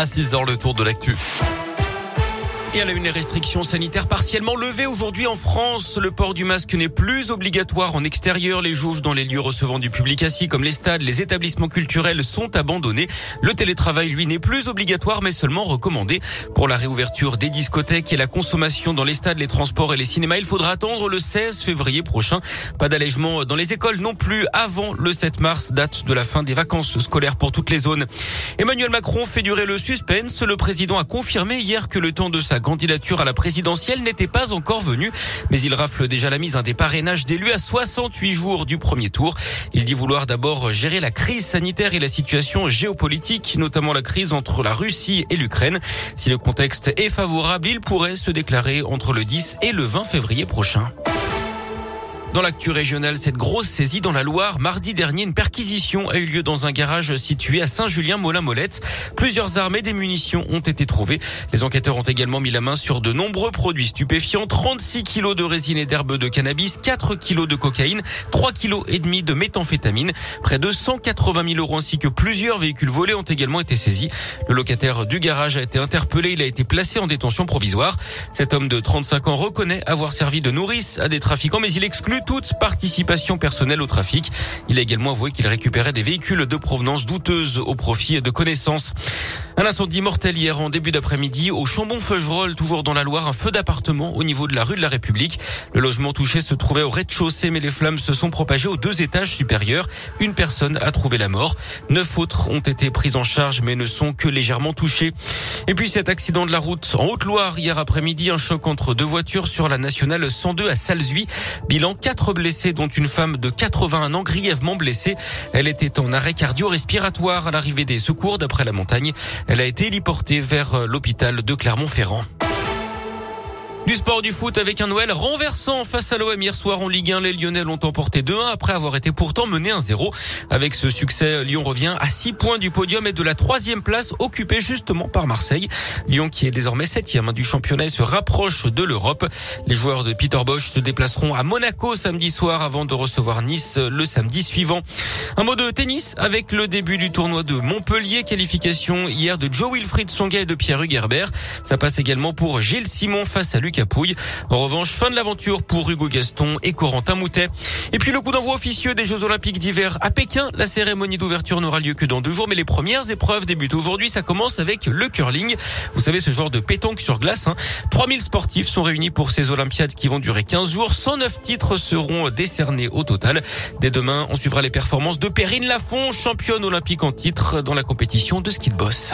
À 6 heures, le tour de l'actu. Et à la une, les restrictions partiellement levées aujourd'hui en France. Le port du masque n'est plus obligatoire en extérieur. Les jauges dans les lieux recevant du public assis comme les stades, les établissements culturels sont abandonnés. Le télétravail, lui, n'est plus obligatoire mais seulement recommandé. Pour la réouverture des discothèques et la consommation dans les stades, les transports et les cinémas, il faudra attendre le 16 février prochain. Pas d'allègement dans les écoles non plus avant le 7 mars, date de la fin des vacances scolaires pour toutes les zones. Emmanuel Macron fait durer le suspense. Le président a confirmé hier que le temps de sa candidature à la présidentielle n'était pas encore venue, mais il rafle déjà la mise un des parrainages d'élus à 68 jours du premier tour. Il dit vouloir d'abord gérer la crise sanitaire et la situation géopolitique, notamment la crise entre la Russie et l'Ukraine. Si le contexte est favorable, il pourrait se déclarer entre le 10 et le 20 février prochain. Dans l'actu régionale, cette grosse saisie dans la Loire, mardi dernier, une perquisition a eu lieu dans un garage situé à Saint-Julien-Molin-Molette. Plusieurs armes et des munitions ont été trouvées. Les enquêteurs ont également mis la main sur de nombreux produits stupéfiants, 36 kilos de résine et d'herbe de cannabis, 4 kilos de cocaïne, 3 kilos et demi de méthamphétamine. Près de 180 000 euros ainsi que plusieurs véhicules volés ont également été saisis. Le locataire du garage a été interpellé. Il a été placé en détention provisoire. Cet homme de 35 ans reconnaît avoir servi de nourrice à des trafiquants, mais il exclut toute participation personnelle au trafic. Il a également avoué qu'il récupérait des véhicules de provenance douteuse au profit de connaissances. Un incendie mortel hier en début d'après-midi au Chambon-Feugerolles, toujours dans la Loire, un feu d'appartement au niveau de la rue de la République. Le logement touché se trouvait au rez-de-chaussée, mais les flammes se sont propagées aux deux étages supérieurs. Une personne a trouvé la mort. Neuf autres ont été prises en charge, mais ne sont que légèrement touchées. Et puis cet accident de la route en Haute-Loire hier après-midi, un choc entre deux voitures sur la nationale 102 à Salzuy. Bilan quatre blessés, dont une femme de 81 ans grièvement blessée. Elle était en arrêt cardio-respiratoire à l'arrivée des secours d'après la montagne. Elle a été héliportée vers euh, l'hôpital de Clermont-Ferrand. Du sport du foot avec un Noël renversant face à l'OM hier soir en Ligue 1. Les Lyonnais l'ont emporté 2-1 après avoir été pourtant mené 1-0. Avec ce succès, Lyon revient à 6 points du podium et de la troisième place occupée justement par Marseille. Lyon qui est désormais septième du championnat se rapproche de l'Europe. Les joueurs de Peter Bosch se déplaceront à Monaco samedi soir avant de recevoir Nice le samedi suivant. Un mot de tennis avec le début du tournoi de Montpellier. Qualification hier de Joe Wilfried Songa et de Pierre Hugerbert. Ça passe également pour Gilles Simon face à Lucas en revanche, fin de l'aventure pour Hugo Gaston et Corentin Moutet. Et puis le coup d'envoi officieux des Jeux Olympiques d'hiver à Pékin. La cérémonie d'ouverture n'aura lieu que dans deux jours, mais les premières épreuves débutent aujourd'hui. Ça commence avec le curling. Vous savez, ce genre de pétanque sur glace. Hein. 3000 sportifs sont réunis pour ces Olympiades qui vont durer 15 jours. 109 titres seront décernés au total. Dès demain, on suivra les performances de Perrine Lafont, championne olympique en titre dans la compétition de ski de boss.